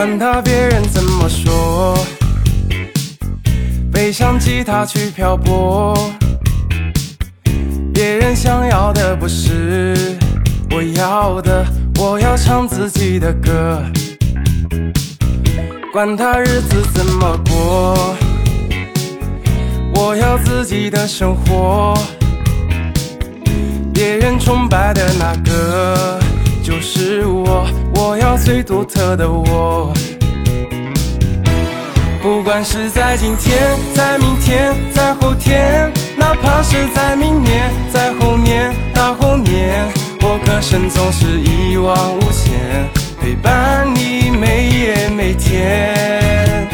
管他别人怎么说，背上吉他去漂泊。别人想要的不是我要的，我要唱自己的歌。管他日子怎么过，我要自己的生活。别人崇拜的那个就是我，我要最独特的我。不管是在今天，在明天，在后天，哪怕是在明年，在后年，大后年，我歌声总是一往无前，陪伴你每夜每天。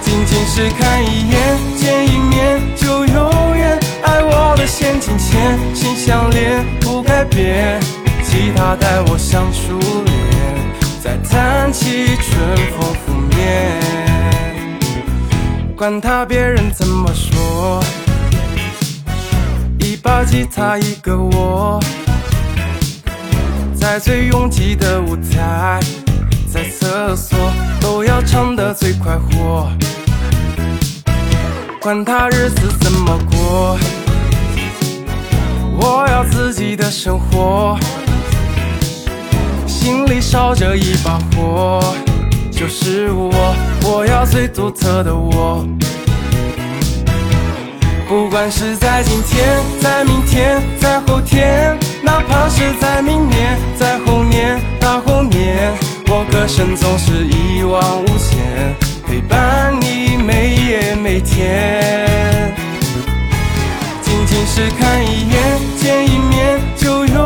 仅仅是看一眼，见一面就永远，爱我的陷阱前，心相连不改变，他带我像初恋，再弹起春风拂面。管他别人怎么说，一把吉他一个我，在最拥挤的舞台，在厕所都要唱得最快活。管他日子怎么过，我要自己的生活，心里烧着一把火。就是我，我要最独特的我。不管是在今天，在明天，在后天，哪怕是在明年，在后年，大后年，我歌声总是一往无前，陪伴你每夜每天。仅仅是看一眼，见一面就永，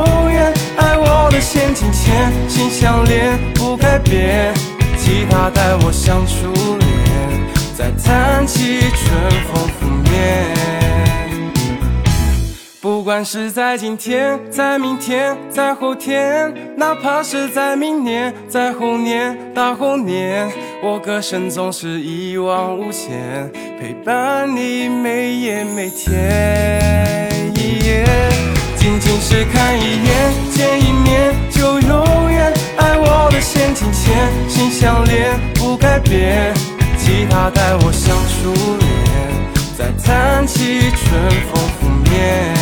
心相连不改变。吉他带我像初恋，再弹起春风拂面。不管是在今天，在明天，在后天，哪怕是在明年，在后年，大后年，我歌声总是一往无前，陪伴你每夜每天。我的先金钱，心相连不改变，吉他带我向初恋，再弹起春风拂面。